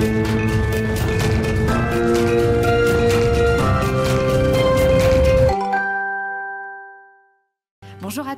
Bonjour à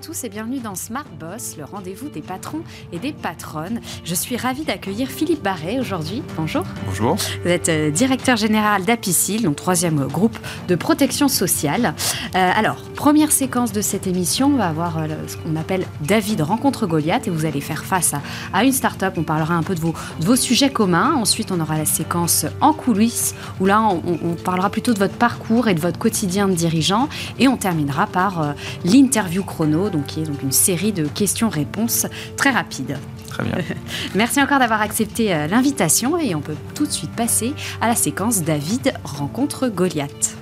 tous et bienvenue dans Smart Boss, le rendez-vous des patrons et des patronnes. Je suis ravie d'accueillir Philippe Barret aujourd'hui. Bonjour. Bonjour. Vous êtes euh, directeur général d'Apicil, donc troisième groupe de protection sociale. Euh, alors, première séquence de cette émission, on va avoir euh, ce qu'on appelle David rencontre Goliath et vous allez faire face à, une start-up. On parlera un peu de vos, de vos, sujets communs. Ensuite, on aura la séquence en coulisses où là, on, on, parlera plutôt de votre parcours et de votre quotidien de dirigeant. Et on terminera par l'interview chrono donc, qui est donc une série de questions-réponses très rapides. Très bien. Merci encore d'avoir accepté euh, l'invitation et on peut tout de suite passer à la séquence David rencontre Goliath.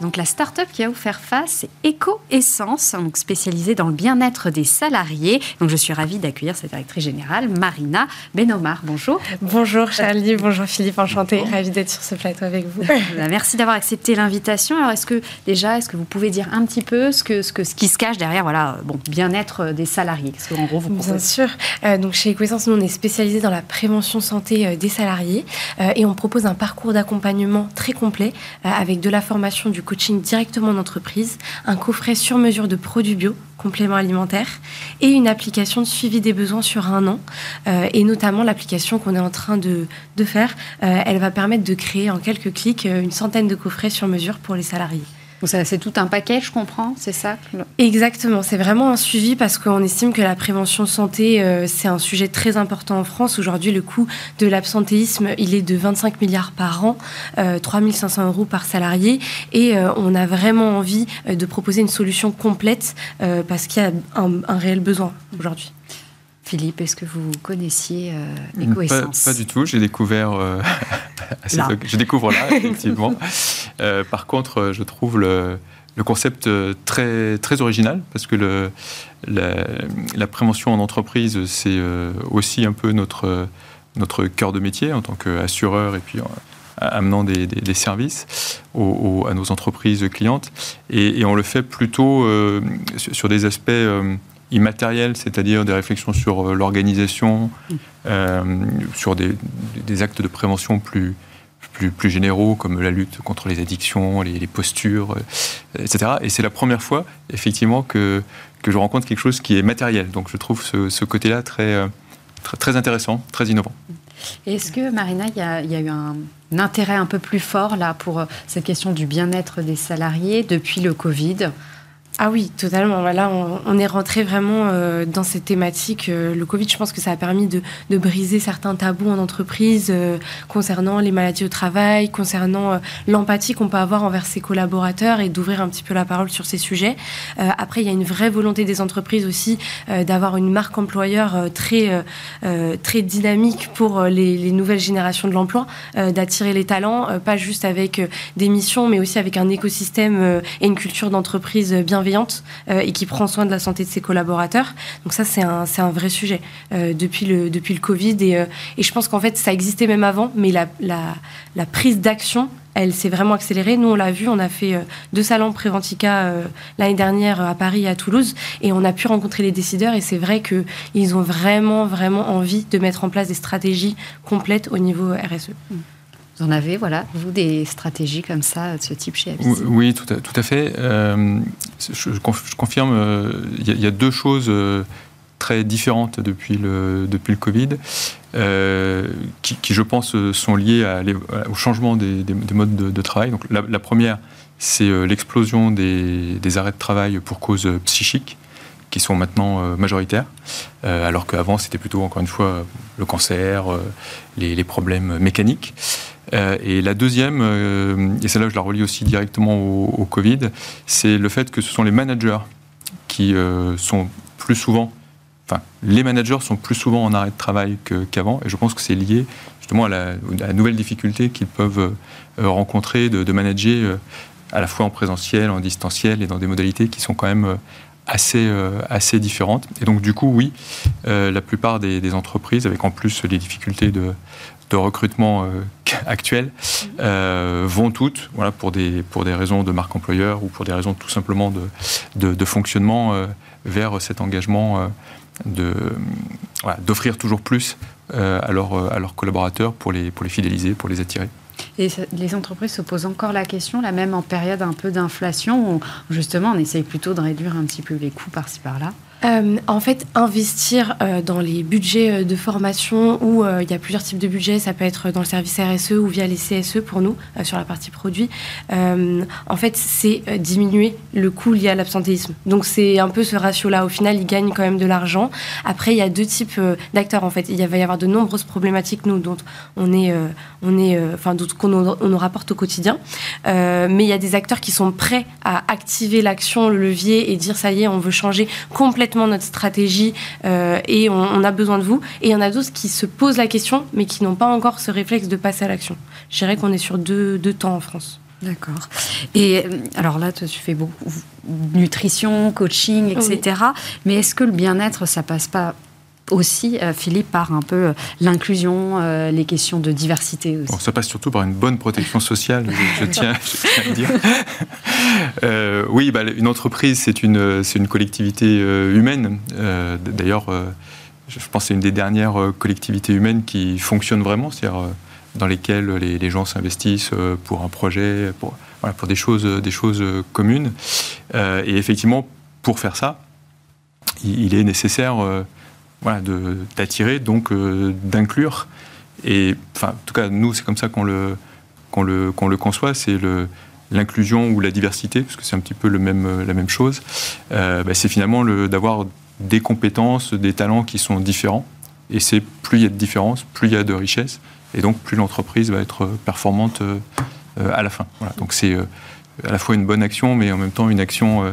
Donc la start-up qui va vous faire face, c'est EcoEssence, donc spécialisée dans le bien-être des salariés. Donc je suis ravie d'accueillir cette directrice générale, Marina Benomar. Bonjour. Bonjour Charlie, bonjour Philippe, enchantée, ravie d'être sur ce plateau avec vous. Bah, merci d'avoir accepté l'invitation. Alors est-ce que déjà, est-ce que vous pouvez dire un petit peu ce que ce, que, ce qui se cache derrière, voilà, bon, bien-être des salariés? Qu'est-ce qu'en gros vous proposez? Bien sûr. Euh, donc chez EcoEssence, nous on est spécialisé dans la prévention santé euh, des salariés euh, et on propose un parcours d'accompagnement très complet avec de la formation du coaching directement en entreprise, un coffret sur mesure de produits bio, compléments alimentaires, et une application de suivi des besoins sur un an. Euh, et notamment l'application qu'on est en train de, faire, euh, elle va permettre de créer en quelques clics euh, une centaine de coffrets sur mesure pour les salariés. C'est tout un paquet, je comprends, c'est ça Exactement, c'est vraiment un suivi parce qu'on estime que la prévention santé, euh, c'est un sujet très important en France. Aujourd'hui, le coût de l'absentéisme, il est de 25 milliards par an, euh, 3500 euros par salarié. Et euh, on a vraiment envie euh, de proposer une solution complète parce qu'il y a un réel besoin aujourd'hui. Philippe, est-ce que vous connaissiez euh, pas, du tout, j'ai découvert. Euh, je découvre là, effectivement. Euh, par contre, je trouve le, concept très, très original parce que le, la, prévention en entreprise, c'est aussi un peu notre, notre cœur de métier en tant qu'assureur et puis amenant des, services à nos entreprises clientes. Et, on le fait plutôt sur des aspects immatériel, c'est-à-dire des réflexions sur euh, l'organisation, mm. euh, sur des, actes de prévention plus, plus, plus, généraux, comme la lutte contre les addictions, les, postures, euh, etc. Et c'est la première fois, effectivement, que, que je rencontre quelque chose qui est matériel. Donc je trouve ce, côté-là très, très, intéressant, très innovant. Est-ce que, Marina, il y, a eu un, un, intérêt un peu plus fort là, pour cette question du bien-être des salariés depuis le Covid? Ah oui, totalement. Voilà, on, est rentré vraiment euh, dans cette thématique. Euh, le Covid, je pense que ça a permis de, briser certains tabous en entreprise euh, concernant les maladies au travail, concernant l'empathie qu'on peut avoir envers ses collaborateurs et d'ouvrir un petit peu la parole sur ces sujets. après, il y a une vraie volonté des entreprises aussi d'avoir une marque employeur très très dynamique pour les, les nouvelles générations de l'emploi, d'attirer les talents, pas juste avec des missions, mais aussi avec un écosystème et une culture d'entreprise bienveillante euh, et qui prend soin de la santé de ses collaborateurs. Donc ça, c'est un, un, vrai sujet euh, depuis, le, depuis le Covid. Et, euh, et je pense qu'en fait, ça existait même avant, mais la, la, la prise d'action elle s'est vraiment accélérée. Nous, on l'a vu, on a fait deux salons Préventica l'année dernière à Paris et à Toulouse, et on a pu rencontrer les décideurs. Et c'est vrai qu'ils ont vraiment, vraiment envie de mettre en place des stratégies complètes au niveau RSE. Vous en avez, voilà, vous, des stratégies comme ça, de ce type chez Avis Oui, tout à, tout à fait. Euh, je, confirme, euh, il y, a deux choses euh, très différentes depuis le, depuis le Covid, qui, je pense, sont liées au changement des, modes de, travail. Donc, la, première, c'est l'explosion des, arrêts de travail pour cause psychique qui sont maintenant majoritaires, alors qu'avant c'était plutôt encore une fois le cancer, les, problèmes mécaniques. Euh, et la deuxième, euh, et celle-là je la relie aussi directement au, Covid, c'est le fait que ce sont les managers qui euh, sont plus souvent, enfin les managers sont plus souvent en arrêt de travail qu'avant, et je pense que c'est lié justement à la, nouvelle difficulté qu'ils peuvent rencontrer de, manager à la fois en présentiel, en distanciel et dans des modalités qui sont quand même assez, assez différentes. Et donc, du coup, oui, la plupart des, entreprises, avec en plus les difficultés de, de recrutement euh, actuel euh, vont toutes, voilà, pour, des, pour des raisons de marque employeur ou pour des raisons tout simplement de, de, fonctionnement, euh, vers cet engagement de, d'offrir toujours plus à, leurs, à leurs collaborateurs pour les, pour les fidéliser, pour les attirer. Et les entreprises se posent encore la question, là même en période un peu d'inflation, où justement on essaye plutôt de réduire un petit peu les coûts par-ci par-là euh, en fait, investir euh, dans les budgets euh, de formation où il y a plusieurs types de budgets, ça peut être dans le service RSE ou via les CSE pour nous, sur la partie produit, en fait, c'est diminuer le coût lié à l'absentéisme. Donc, c'est un peu ce ratio-là. Au final, ils gagnent quand même de l'argent. Après, il y a deux types d'acteurs, en fait. Il va y avoir de nombreuses problématiques, nous, dont on est, on est, enfin, qu'on on nous rapporte au quotidien. mais il y a des acteurs qui sont prêts à activer l'action, le levier et dire, ça y est, on veut changer complètement notre stratégie euh, et on, a besoin de vous. Et il y en a d'autres qui se posent la question, mais qui n'ont pas encore ce réflexe de passer à l'action. Je dirais qu'on est sur deux, deux temps en France. D'accord. Et euh, alors là, tu fais beaucoup nutrition, coaching, etc. Mais est-ce que le bien-être, ça passe pas aussi, euh, Philippe, par un peu euh, l'inclusion, euh, les questions de diversité aussi. ça passe surtout par une bonne protection sociale, je, tiens, à le dire. oui, bah, une entreprise, c'est une, une collectivité humaine. D'ailleurs, je pense que c'est une des dernières collectivités humaines qui fonctionne vraiment, c'est-à-dire dans lesquelles les, gens s'investissent pour un projet, pour, voilà, pour des, choses, des choses communes. et effectivement, pour faire ça, il, est nécessaire voilà, d'attirer, donc euh, d'inclure. Et enfin, en tout cas, nous, c'est comme ça qu'on le, qu'on le, qu'on le conçoit, c'est l'inclusion ou la diversité, parce que c'est un petit peu le même, la même chose. Euh, bah, c'est finalement d'avoir des compétences, des talents qui sont différents. Et c'est plus il y a de différences, plus il y a de richesse, et donc plus l'entreprise va être performante euh, à la fin. Donc c'est à la fois une bonne action, mais en même temps une action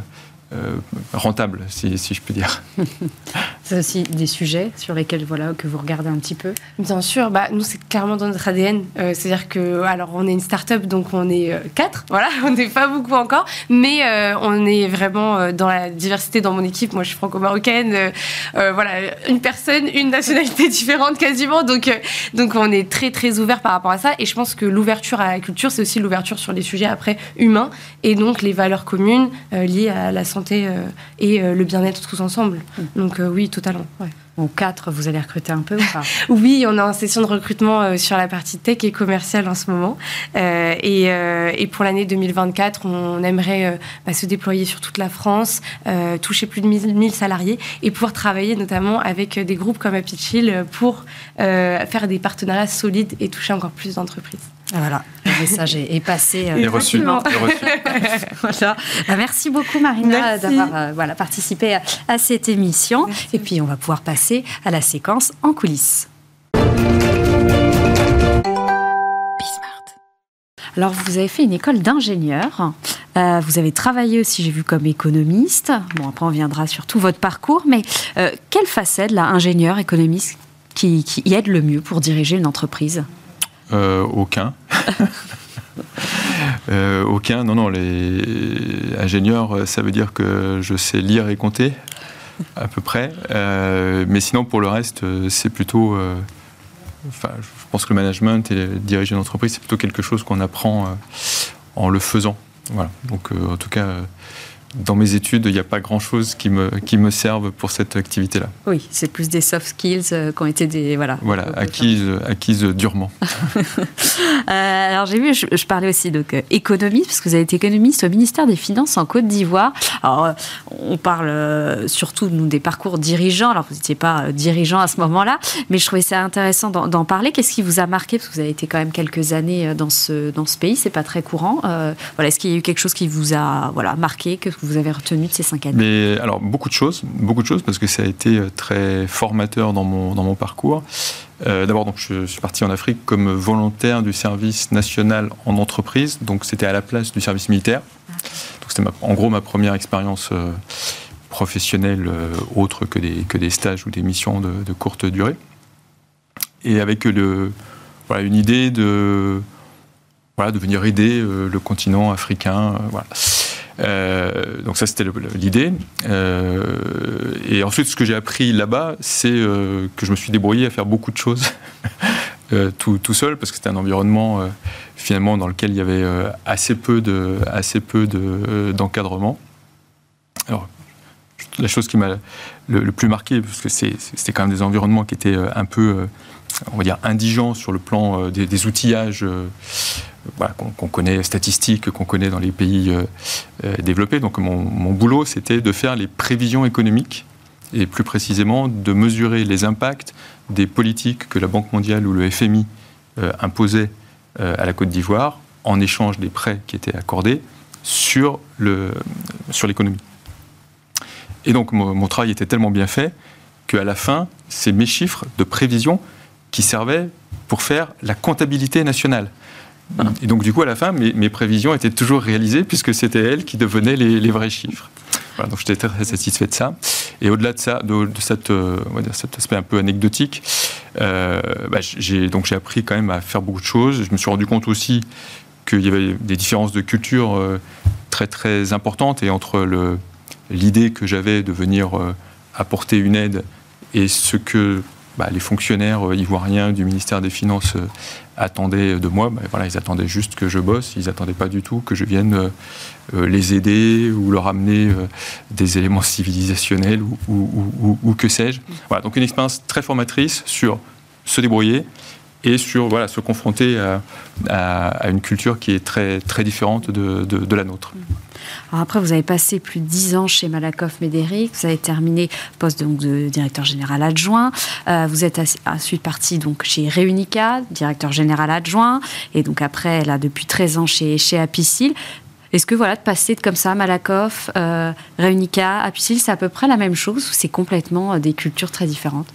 euh, rentable, si, je peux dire. C'est aussi des sujets sur lesquels voilà que vous regardez un petit peu. Bien sûr, bah nous c'est clairement dans notre ADN. Euh, c'est-à-dire que alors on est une start-up donc on est euh, quatre, voilà, on n'est pas beaucoup encore, mais on est vraiment dans la diversité dans mon équipe. Moi je suis franco-marocaine, voilà, une personne, une nationalité différente quasiment, donc donc on est très très ouvert par rapport à ça. Et je pense que l'ouverture à la culture, c'est aussi l'ouverture sur les sujets après humains et donc les valeurs communes liées à la santé euh, et euh, le bien-être tous ensemble. Mm. Donc euh, oui, totalement. Ouais. Ou quatre, vous allez recruter un peu ou pas Oui, on est en session de recrutement sur la partie tech et commerciale en ce moment. et, pour l'année 2024, on aimerait bah, se déployer sur toute la France, toucher plus de 1000, salariés et pouvoir travailler notamment avec des groupes comme Happy Chill pour faire des partenariats solides et toucher encore plus d'entreprises. Ah, voilà, le message est, passé. Euh, reçu. voilà. Bah, merci beaucoup Marina d'avoir euh, voilà, participé à, cette émission. Et puis on va pouvoir passer à la séquence en coulisses. Alors, vous avez fait une école d'ingénieur. Euh, vous avez travaillé aussi, j'ai vu, comme économiste. Bon, après, on viendra sur tout votre parcours. Mais quelle facette, là, ingénieur, économiste, qui, qui aide le mieux pour diriger une entreprise? Euh, aucun. Euh, aucun. Non, non, les ingénieurs, ça veut dire que je sais lire et compter, à peu près. Euh, mais sinon, pour le reste, c'est plutôt. Enfin, je pense que le management et diriger une entreprise, c'est plutôt quelque chose qu'on apprend en le faisant. Voilà. Donc, en tout cas dans mes études, il n'y a pas grand-chose qui me, qui me serve pour cette activité-là. Oui, c'est plus des soft skills euh, qui ont été des... Voilà, voilà acquises, acquises durement. Euh, alors j'ai vu, je, parlais aussi donc euh, économiste, parce que vous avez été économiste au ministère des Finances en Côte d'Ivoire. Alors on parle surtout, nous, des parcours dirigeants. Alors vous n'étiez pas dirigeant à ce moment-là, mais je trouvais ça intéressant d'en parler. Qu'est-ce qui vous a marqué? Parce que vous avez été quand même quelques années dans ce, dans ce pays, c'est pas très courant. voilà, Est-ce qu'il y a eu quelque chose qui vous a voilà, marqué, que vous avez retenu de ces cinq années Mais, Alors, beaucoup de choses, beaucoup de choses, parce que ça a été euh, très formateur dans mon, dans mon parcours. Euh, d'abord, donc, je suis parti en Afrique comme volontaire du service national en entreprise, donc c'était à la place du service militaire. Donc, c'était en gros ma première expérience euh, professionnelle autre que des, que des stages ou des missions de, courte durée. Et avec le, voilà, une idée de, voilà, de venir aider le continent africain. voilà. Euh, donc ça, c'était l'idée. Euh, et ensuite, ce que j'ai appris là-bas, c'est euh, que je me suis débrouillé à faire beaucoup de choses tout, tout, seul, parce que c'était un environnement finalement dans lequel il y avait assez peu de, assez peu d'encadrement. Alors, la chose qui m'a le, plus marqué, parce que c'était quand même des environnements qui étaient un peu, on va dire, indigents sur le plan des, outillages qu'on connaît, statistiques, qu'on connaît dans les pays développés. Donc mon, mon boulot, c'était de faire les prévisions économiques et plus précisément de mesurer les impacts des politiques que la Banque mondiale ou le FMI imposaient à la Côte d'Ivoire en échange des prêts qui étaient accordés sur l'économie. Et donc mon, travail était tellement bien fait qu'à la fin, c'est mes chiffres de prévision qui servaient pour faire la comptabilité nationale. Et donc du coup, à la fin, mes, prévisions étaient toujours réalisées puisque c'était elles qui devenaient les, vrais chiffres. Voilà, donc j'étais très satisfait de ça. Et au-delà de ça, de, euh, cet aspect un peu anecdotique, euh, bah, j'ai donc j'ai appris quand même à faire beaucoup de choses. Je me suis rendu compte aussi qu'il y avait des différences de culture euh, très très importantes et entre l'idée que j'avais de venir apporter une aide et ce que bah, les fonctionnaires ivoiriens du ministère des Finances attendaient de moi, bah, voilà, ils attendaient juste que je bosse, ils n'attendaient pas du tout que je vienne les aider ou leur amener des éléments civilisationnels ou, ou que sais-je. Voilà, donc une expérience très formatrice sur se débrouiller, et sur voilà, se confronter à, une culture qui est très, très différente de, la nôtre. Après, vous avez passé plus de dix ans chez Malakoff Médéric, vous avez terminé poste donc, de directeur général adjoint, euh, vous êtes ensuite parti donc, chez Réunica, directeur général adjoint, et donc après, là, depuis 13 ans chez, chez Apicil. Est-ce que voilà, de passer comme ça, Malakoff, euh, Réunica, Apicil, c'est à peu près la même chose ou c'est complètement euh, des cultures très différentes?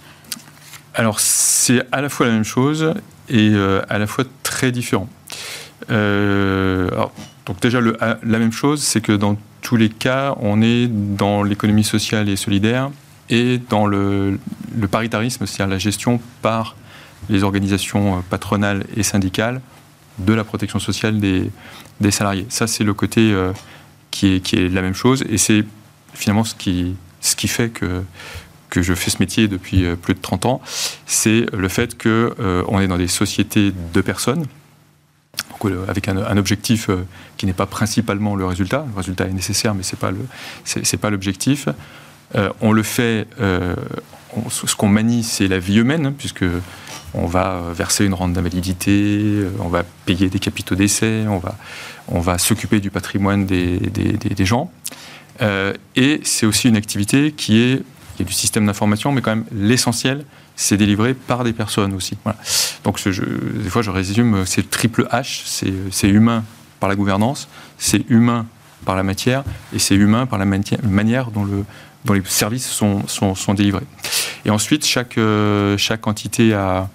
Alors, c'est à la fois la même chose et euh, à la fois très différent. Euh, donc déjà, la même chose, c'est que dans tous les cas, on est dans l'économie sociale et solidaire et dans le, paritarisme, c'est-à-dire la gestion par les organisations euh, patronales et syndicales de la protection sociale des, salariés. Ça, c'est le côté qui, est, la même chose et c'est finalement ce qui fait que que je fais ce métier depuis euh, plus de 30 ans, c'est le fait qu'on euh, est dans des sociétés de personnes, euh, avec un, objectif qui n'est pas principalement le résultat. Le résultat est nécessaire, mais ce n'est pas, le, pas l'objectif. on le fait, ce qu'on manie, c'est la vie humaine, puisque on va verser une rente d'invalidité, on va payer des capitaux d'essai, on va, on va s'occuper du patrimoine des, des gens. et c'est aussi une activité qui est a du système d'information, mais quand même l'essentiel, c'est délivré par des personnes aussi. Donc des fois, je résume, c'est triple H, c'est humain par la gouvernance, c'est humain par la matière, et c'est humain par la manière dont, le, dont les services sont, sont, délivrés. Et ensuite, chaque, euh, chaque entité a,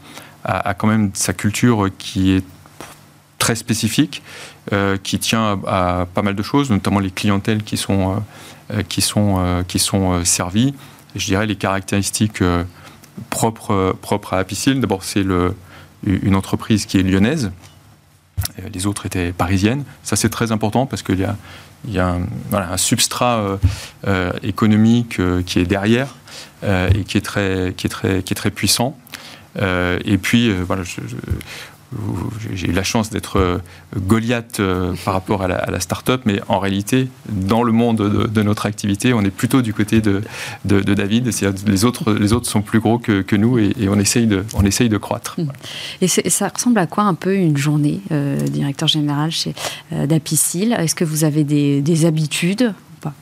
a, quand même sa culture qui est très spécifique, euh, qui tient à, pas mal de choses, notamment les clientèles qui sont, euh, qui sont, qui sont servies je dirais, les caractéristiques euh, propres, euh, propres à Apicil. D'abord, c'est une entreprise qui est lyonnaise. Les autres étaient parisiennes. Ça, c'est très important parce qu'il y a, un, substrat euh, économique qui est derrière et qui est très puissant. et puis, voilà, je, j'ai eu la chance d'être euh, Goliath euh, par rapport à la, start-up, mais en réalité, dans le monde de, notre activité, on est plutôt du côté de, David. Les autres, les autres sont plus gros que, nous et, on, essaye de, on essaye de croître. Mmh. Et ça ressemble à quoi un peu une journée, euh, directeur général chez d'Apicil? Est-ce que vous avez des, des habitudes ou pas?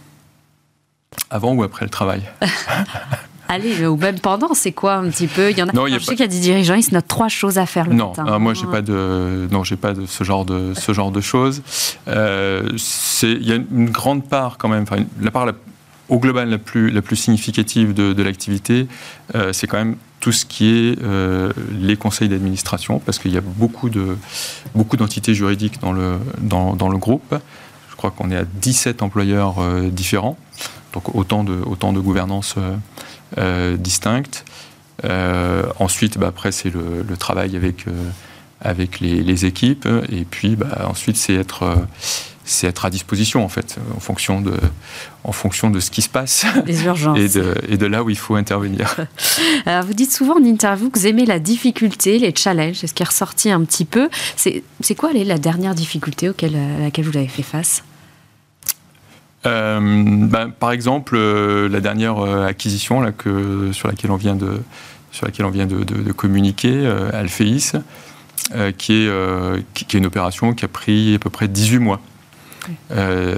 Avant ou après le travail? Allez, ou même pendant, c'est quoi un petit peu? Il y en a. je sais qu'il y a des dirigeants, ils se notent trois choses à faire le non, matin. Non, moi j'ai pas de, non, j'ai pas de ce genre de ce genre de choses. Euh, c'est, il y a une grande part quand même, enfin, la part au global la plus la plus significative de, de l'activité, euh, c'est quand même tout ce qui est euh, les conseils d'administration, parce qu'il y a beaucoup de beaucoup d'entités juridiques dans le dans, dans le groupe. Je crois qu'on est à 17 employeurs différents, donc autant de autant de gouvernance euh, distinctes. Euh, ensuite, bah, après, c'est le, travail avec, euh, avec les, équipes. Et puis, bah, ensuite, c'est être c'est être à disposition en fait, en fonction de, en fonction de ce qui se passe et, de, et de là où il faut intervenir. Alors, vous dites souvent en interview que vous aimez la difficulté, les challenges, c'est ce qui est ressorti un petit peu. C'est quoi la dernière difficulté auquel, à laquelle vous avez fait face? Ben, Par exemple, la dernière acquisition là, que, sur laquelle on vient de, sur laquelle on vient de, de, de communiquer, Alphéis, qui, est, qui, qui, est une opération qui a pris à peu près 18 mois.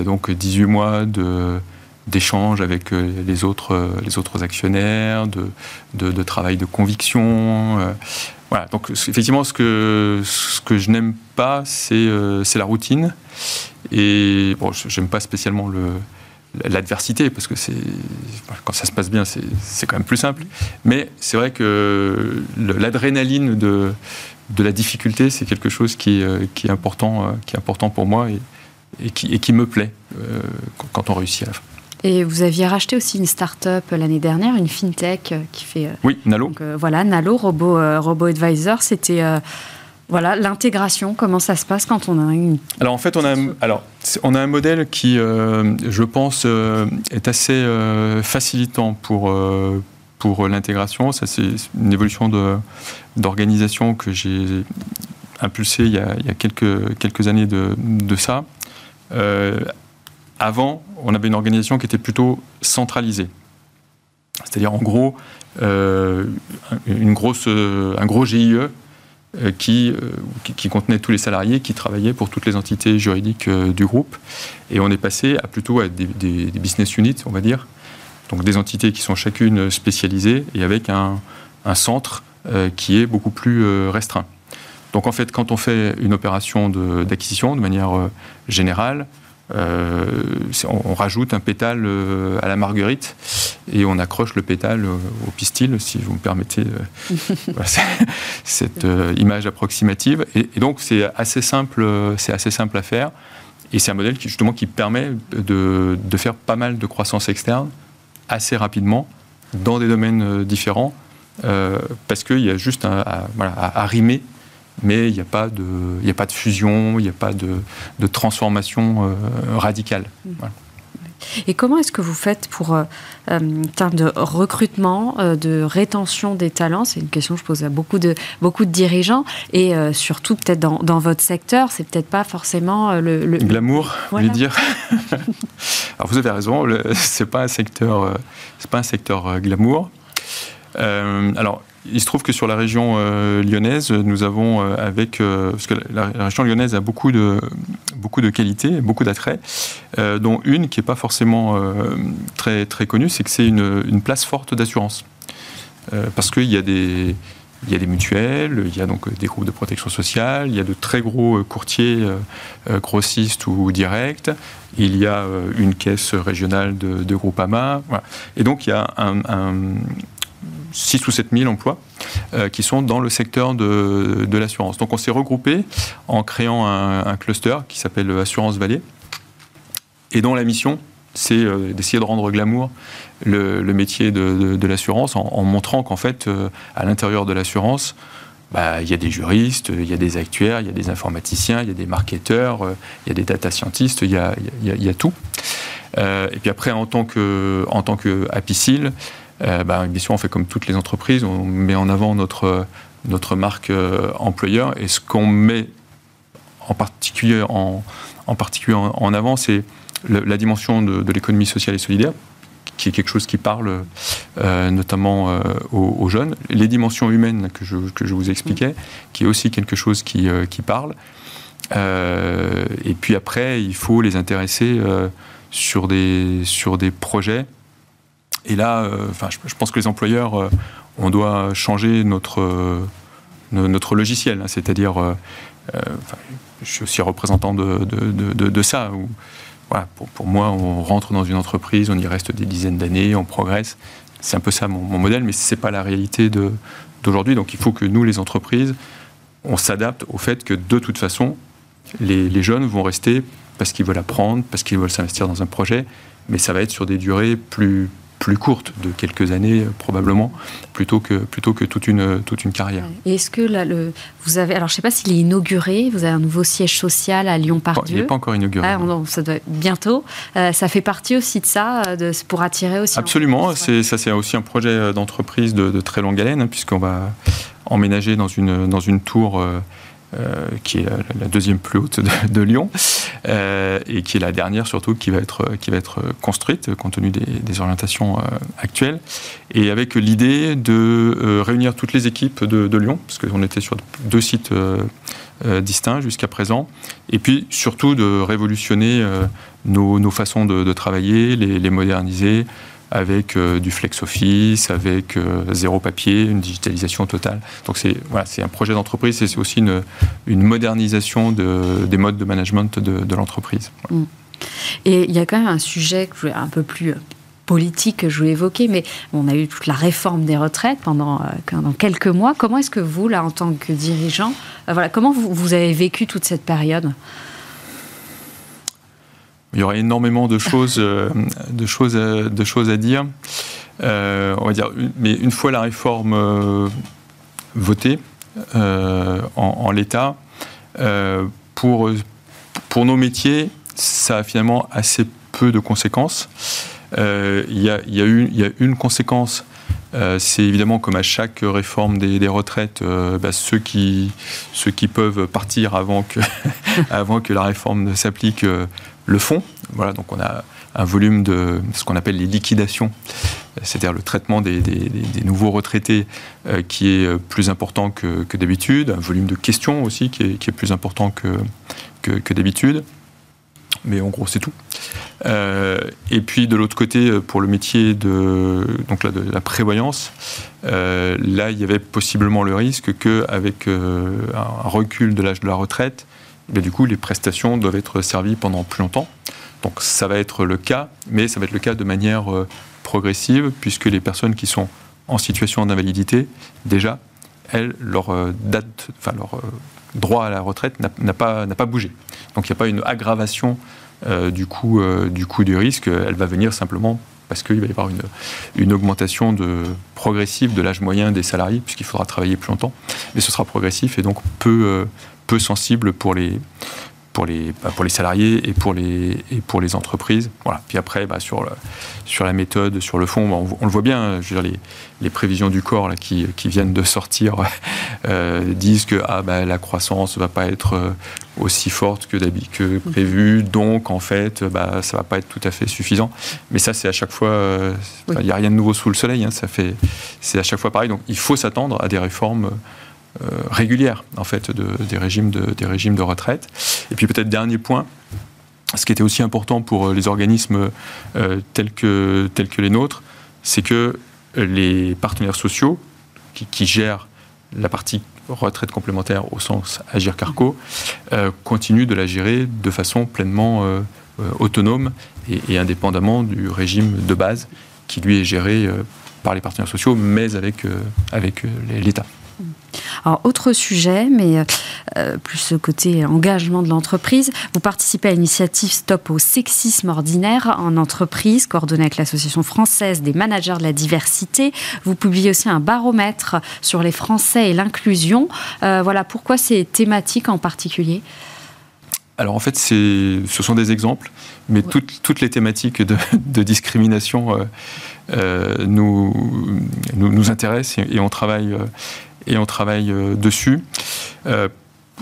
donc 18 mois de d'échanges avec euh, les autres, euh, les autres actionnaires, de, de, travail de conviction. Euh, voilà. Donc effectivement, ce que, ce que je n'aime pas, c'est la routine. Et bon, j'aime pas spécialement le, l'adversité, parce que c'est quand ça se passe bien, c'est quand même plus simple. Mais c'est vrai que l'adrénaline de, de la difficulté, c'est quelque chose qui, qui, est important, qui est important pour moi et, et, qui, et qui me plaît quand on réussit à la fin. Et vous aviez racheté aussi une start-up l'année dernière, une fintech euh, qui fait. Euh, oui, Nalo. Euh, voilà, Nalo, Robo, Robo Advisor. C'était. Voilà, l'intégration, comment ça se passe quand on a une... Alors en fait, on a, alors, on a un modèle qui, je pense, est assez facilitant pour, pour l'intégration. Ça, c'est une évolution d'organisation que j'ai impulsée il y a, il y a quelques, quelques années de, de ça. Avant, on avait une organisation qui était plutôt centralisée. C'est-à-dire, en gros, euh, une grosse, euh, un gros GIE euh, qui, qui, contenait tous les salariés qui travaillaient pour toutes les entités juridiques du groupe. Et on est passé à plutôt à des, business units, on va dire. Donc des entités qui sont chacune spécialisées et avec un centre qui est beaucoup plus restreint. Donc en fait, quand on fait une opération d'acquisition de, manière générale, euh, on, rajoute un pétale euh, à la marguerite et on accroche le pétale au pistil, si vous me permettez euh, cette image approximative. Et, donc c'est assez simple, c'est assez simple à faire. Et c'est un modèle qui justement qui permet de, faire pas mal de croissance externe assez rapidement dans des domaines différents, parce qu'il y a juste à, à rimer mais il n'y a, pas de, a pas de fusion, il n'y a pas de, transformation euh, radicale. Mmh. Et comment est-ce que vous faites pour, euh, euh en termes de recrutement, euh, de rétention des talents? C'est une question que je pose à beaucoup de, beaucoup de dirigeants. Et surtout, peut-être dans, dans, votre secteur, c'est peut-être pas forcément le. le... Glamour, voilà. dire. Alors vous avez raison, c'est pas un secteur, c'est pas un secteur glamour. alors, il se trouve que sur la région euh, lyonnaise, nous avons euh, avec euh, parce que la, région lyonnaise a beaucoup de beaucoup de qualités, beaucoup d'attraits, dont une qui n'est pas forcément très très connue, c'est que c'est une, une, place forte d'assurance, parce qu'il y a des il y a des mutuelles, il y a donc des groupes de protection sociale, il y a de très gros courtiers grossistes ou directs, il y a une caisse régionale de, de Groupama, voilà. et donc il y a un, un 6 ou 7 000 emplois euh, qui sont dans le secteur de, l'assurance. Donc on s'est regroupé en créant un, cluster qui s'appelle Assurance Vallée et dont la mission c'est euh, d'essayer de rendre glamour le, métier de, l'assurance en, montrant qu'en fait, euh, à l'intérieur de l'assurance, bah, il y a des juristes, il y a des actuaires, il y a des informaticiens, il y a des marketeurs, il y a des data scientists, il y a, tout. et puis après, en tant que, en tant que Apicil, euh, bah, bien sûr, on fait comme toutes les entreprises, on met en avant notre, notre marque euh, employeur. Et ce qu'on met en particulier en, en, particulier en, avant, c'est la dimension de, l'économie sociale et solidaire, qui est quelque chose qui parle euh, notamment aux, jeunes. Les dimensions humaines que je, que je vous expliquais, qui est aussi quelque chose qui, qui parle. et puis après, il faut les intéresser sur, des, sur des projets et là, euh, enfin, je, pense que les employeurs, euh, on doit changer notre, euh, notre logiciel. Hein. C'est-à-dire, je suis aussi représentant de, de, ça. Pour, moi, on rentre dans une entreprise, on y reste des dizaines d'années, on progresse. C'est un peu ça mon, modèle, mais ce n'est pas la réalité d'aujourd'hui. Donc il faut que nous, les entreprises, on s'adapte au fait que de toute façon, les jeunes vont rester parce qu'ils veulent apprendre, parce qu'ils veulent s'investir dans un projet, mais ça va être sur des durées plus, plus courte, de quelques années euh, probablement, plutôt que, plutôt que toute, une, toute une carrière. Et est-ce que là, le, vous avez, alors je ne sais pas s'il est inauguré, vous avez un nouveau siège social à Lyon-Pardieu Il n'est pas encore inauguré. Ah, ça doit bientôt. Euh, ça fait partie aussi de ça, euh, de, pour attirer aussi. Absolument, c'est, ça c'est aussi un projet d'entreprise de, très longue haleine, hein, puisqu'on va emménager dans une, dans une tour qui est la deuxième plus haute de, Lyon, et qui est la dernière surtout qui va être, qui va être construite compte tenu des, orientations actuelles, et avec l'idée de réunir toutes les équipes de, Lyon, parce qu'on était sur deux sites distincts jusqu'à présent, et puis surtout de révolutionner nos, façons de, travailler, les moderniser, avec euh, du flex office, avec euh, zéro papier, une digitalisation totale. Donc c'est voilà, un projet d'entreprise et c'est aussi une, modernisation de, des modes de management de, l'entreprise. Mm. Et il y a quand même un sujet un peu plus euh, politique que je voulais évoquer, mais on a eu toute la réforme des retraites pendant, pendant quelques mois. Comment est-ce que vous, là, en tant que dirigeant, voilà, comment vous, vous avez vécu toute cette période? Il y aurait énormément de choses, euh, de choses, de choses à dire. Euh, on va dire, mais une fois la réforme euh, votée en, l'état, pour, pour nos métiers, ça a finalement assez peu de conséquences. Il y, a, une conséquence c'est évidemment comme à chaque réforme des, retraites, bah, ceux, qui, ceux qui peuvent partir avant que, avant que la réforme ne s'applique le fond. Voilà, donc on a un volume de ce qu'on appelle les liquidations, c'est-à-dire le traitement des, nouveaux retraités euh, qui est euh, plus important que, d'habitude, un volume de questions aussi qui est, plus important que, que, d'habitude. Mais en gros, c'est tout. Euh, et puis de l'autre côté, pour le métier de, donc là, de la prévoyance, là, il y avait possiblement le risque qu'avec un recul de l'âge de la retraite, du coup, les prestations doivent être servies pendant plus longtemps. Donc ça va être le cas, mais ça va être le cas de manière euh, progressive, puisque les personnes qui sont en situation d'invalidité, déjà, elles, leur euh, date, enfin leur euh, droit à la retraite n'a pas, pas bougé. Donc il n'y a pas une aggravation du, coût, du coût du risque, elle va venir simplement parce qu'il va y avoir une, augmentation progressive de l'âge moyen des salariés, puisqu'il faudra travailler plus longtemps, mais ce sera progressif et donc peu, peu sensible pour les, pour les, bah, pour les salariés et pour les, et pour les entreprises. Voilà. Puis après, bah, sur, sur la méthode, sur le fond, on, le voit bien, hein, je veux dire, les, les prévisions du corps là, qui, qui viennent de sortir euh, disent que ah, bah, la croissance ne va pas être euh, aussi forte que, que prévu, donc en fait, bah, ça ne va pas être tout à fait suffisant. Mais ça, c'est à chaque fois, euh, il n'y a rien de nouveau sous le soleil, hein, ça fait, c'est à chaque fois pareil. Donc il faut s'attendre à des réformes euh, régulière en fait des, régimes de, des régimes de retraite. Et puis peut-être dernier point, ce qui était aussi important pour euh, les organismes euh, tels, que, les nôtres, c'est que les partenaires sociaux qui, gèrent la partie retraite complémentaire au sens Agir Carco continuent de la gérer de façon pleinement autonome et, indépendamment du régime de base qui lui est géré par les partenaires sociaux mais avec l'État. Alors, autre sujet, mais euh, plus ce côté engagement de l'entreprise. Vous participez à l'initiative Stop au sexisme ordinaire en entreprise, coordonnée avec l'Association française des managers de la diversité. Vous publiez aussi un baromètre sur les Français et l'inclusion. Euh, voilà, pourquoi ces thématiques en particulier alors en fait, ce sont des exemples, mais toutes, les thématiques de, discrimination euh, nous, nous, intéressent et, on travaille et on travaille euh, dessus. Euh,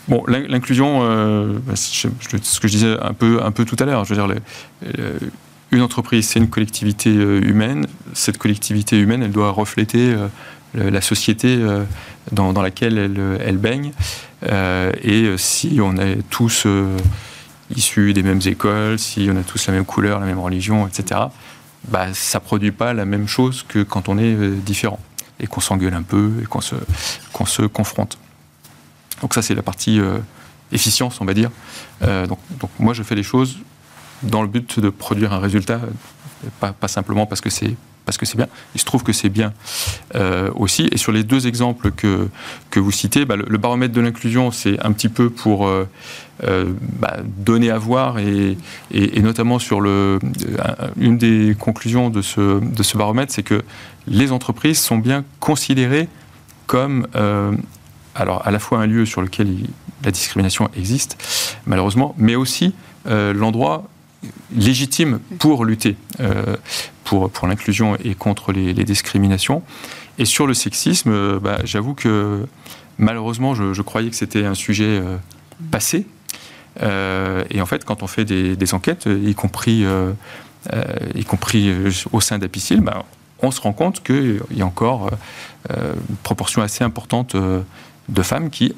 bon, l'inclusion, euh, bah, ce que je disais un peu, un peu tout à l'heure, je veux dire, une entreprise, c'est une collectivité humaine. Cette collectivité humaine, elle doit refléter la société dans, laquelle elle, elle baigne. et si on est tous issus des mêmes écoles, si on a tous la même couleur, la même religion, etc., bah, ça ne produit pas la même chose que quand on est différent et qu'on s'engueule un peu et qu'on se, qu'on se confronte. Donc ça, c'est la partie euh, efficience, on va dire. Euh, donc, moi, je fais les choses dans le but de produire un résultat, pas, pas simplement parce que c'est parce que c'est bien. Il se trouve que c'est bien euh, aussi. Et sur les deux exemples que, que vous citez, bah, le, baromètre de l'inclusion, c'est un petit peu pour bah, donner à voir et, notamment sur le, une des conclusions de ce, baromètre, c'est que les entreprises sont bien considérées comme euh, alors à la fois un lieu sur lequel la discrimination existe, malheureusement, mais aussi euh, l'endroit légitime pour lutter euh, pour, pour l'inclusion et contre les, discriminations. Et sur le sexisme, bah, j'avoue que malheureusement, je, croyais que c'était un sujet passé. et en fait, quand on fait des, enquêtes, y compris, y compris au sein d'Apicil, ben, on se rend compte qu'il y a encore une proportion assez importante de femmes qui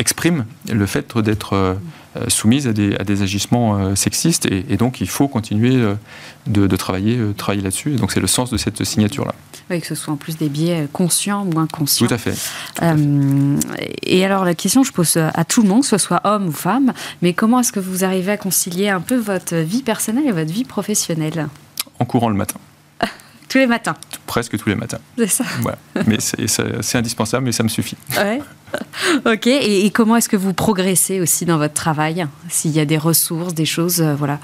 expriment le fait d'être euh, soumises à des, agissements euh, sexistes et, donc il faut continuer euh, de, travailler, travailler là-dessus. Et donc c'est le sens de cette signature-là. Oui, que ce soit en plus des biais conscients ou inconscients. Tout à fait. et alors la question, je pose à tout le monde, que ce soit homme ou femme, mais comment est-ce que vous arrivez à concilier un peu votre vie personnelle et votre vie professionnelle? En courant le matin. Tous les matins Presque tous les matins. C'est ça. Mais c'est indispensable, mais ça me suffit. Ouais. ok. Et, comment est-ce que vous progressez aussi dans votre travail S'il y a des ressources, des choses, euh, voilà?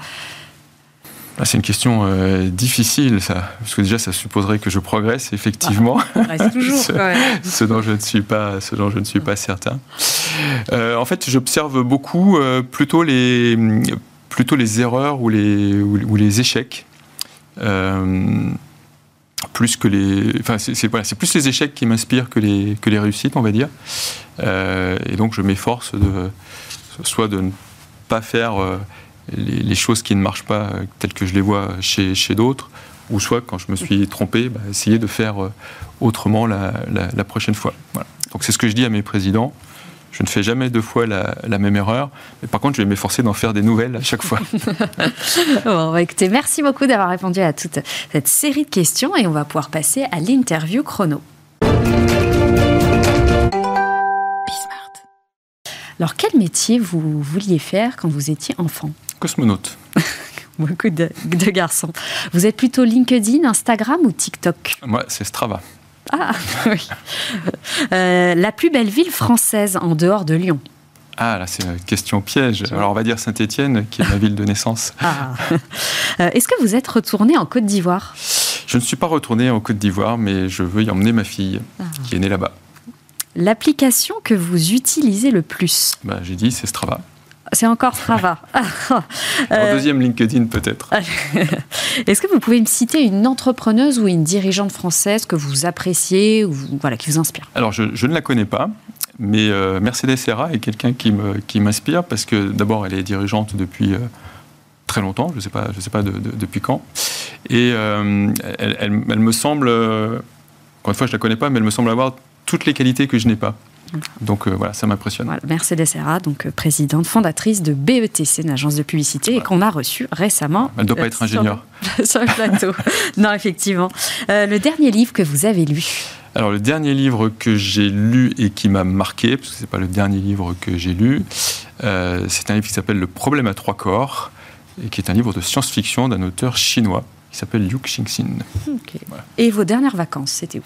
Ah, c'est une question euh, difficile, ça, parce que déjà, ça supposerait que je progresse effectivement. Ah, toujours. ce, dont je ne suis pas, ce dont je ne suis pas certain. Euh, en fait, j'observe beaucoup plutôt les plutôt les erreurs ou les ou, les échecs plus que les, enfin c'est voilà, plus les échecs qui m'inspirent que les que les réussites, on va dire. Euh, et donc je m'efforce de soit de ne pas faire euh, les, choses qui ne marchent pas euh, telles que je les vois chez, chez d'autres, ou soit quand je me suis trompé, bah, essayer de faire autrement la, la, prochaine fois. Voilà. Donc c'est ce que je dis à mes présidents. Je ne fais jamais deux fois la, même erreur. Mais par contre, je vais m'efforcer d'en faire des nouvelles à chaque fois. bon, bah, écoutez, merci beaucoup d'avoir répondu à toute cette série de questions et on va pouvoir passer à l'interview chrono. Alors, quel métier vous vouliez faire quand vous étiez enfant? Cosmonaute. Beaucoup de, de, garçons. Vous êtes plutôt LinkedIn, Instagram ou TikTok? Moi, c'est Strava. Ah oui. Euh, la plus belle ville française en dehors de Lyon ah, là, c'est une question piège. Alors, on va dire Saint-Étienne, qui est ma ville de naissance. Ah. Euh, est-ce que vous êtes retourné en Côte d'Ivoire? Je ne suis pas retourné en Côte d'Ivoire, mais je veux y emmener ma fille, ah. qui est née là-bas. L'application que vous utilisez le plus? Bah, J'ai dit, c'est Strava. C'est encore Strava. en euh, deuxième LinkedIn peut-être. Est-ce que vous pouvez me citer une entrepreneuse ou une dirigeante française que vous appréciez ou voilà, qui vous inspire? Alors je, ne la connais pas, mais euh, Mercedes Serra est quelqu'un qui, m'inspire parce que d'abord elle est dirigeante depuis euh, très longtemps, je ne sais pas, je sais pas depuis quand, et elle, me semble, encore une fois je ne la connais pas, mais elle me semble avoir toutes les qualités que je n'ai pas. Donc euh, voilà, ça m'impressionne. Mercedes Serra, donc euh, présidente fondatrice de BETC, une agence de publicité, et qu'on a reçue récemment. Elle ne doit pas euh, être ingénieure. Sur le, plateau. non, effectivement. le dernier livre que vous avez lu? Alors le dernier livre que j'ai lu et qui m'a marqué, parce que ce n'est pas le dernier livre que j'ai lu, c'est un livre qui s'appelle Le problème à trois corps, et qui est un livre de science-fiction d'un auteur chinois qui s'appelle Liu Xingxin. Et vos dernières vacances, c'était où?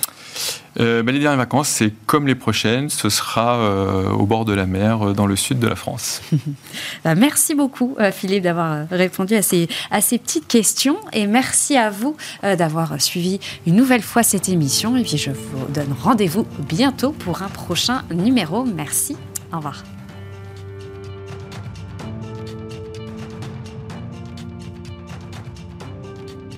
Euh, Les dernières vacances, c'est comme les prochaines, ce sera euh, au bord de la mer, euh, dans le sud de la France. Bah, merci beaucoup, Philippe, d'avoir répondu à ces, à ces petites questions. Et merci à vous d'avoir suivi une nouvelle fois cette émission. Et puis, je vous donne rendez-vous bientôt pour un prochain numéro. Merci. Au revoir.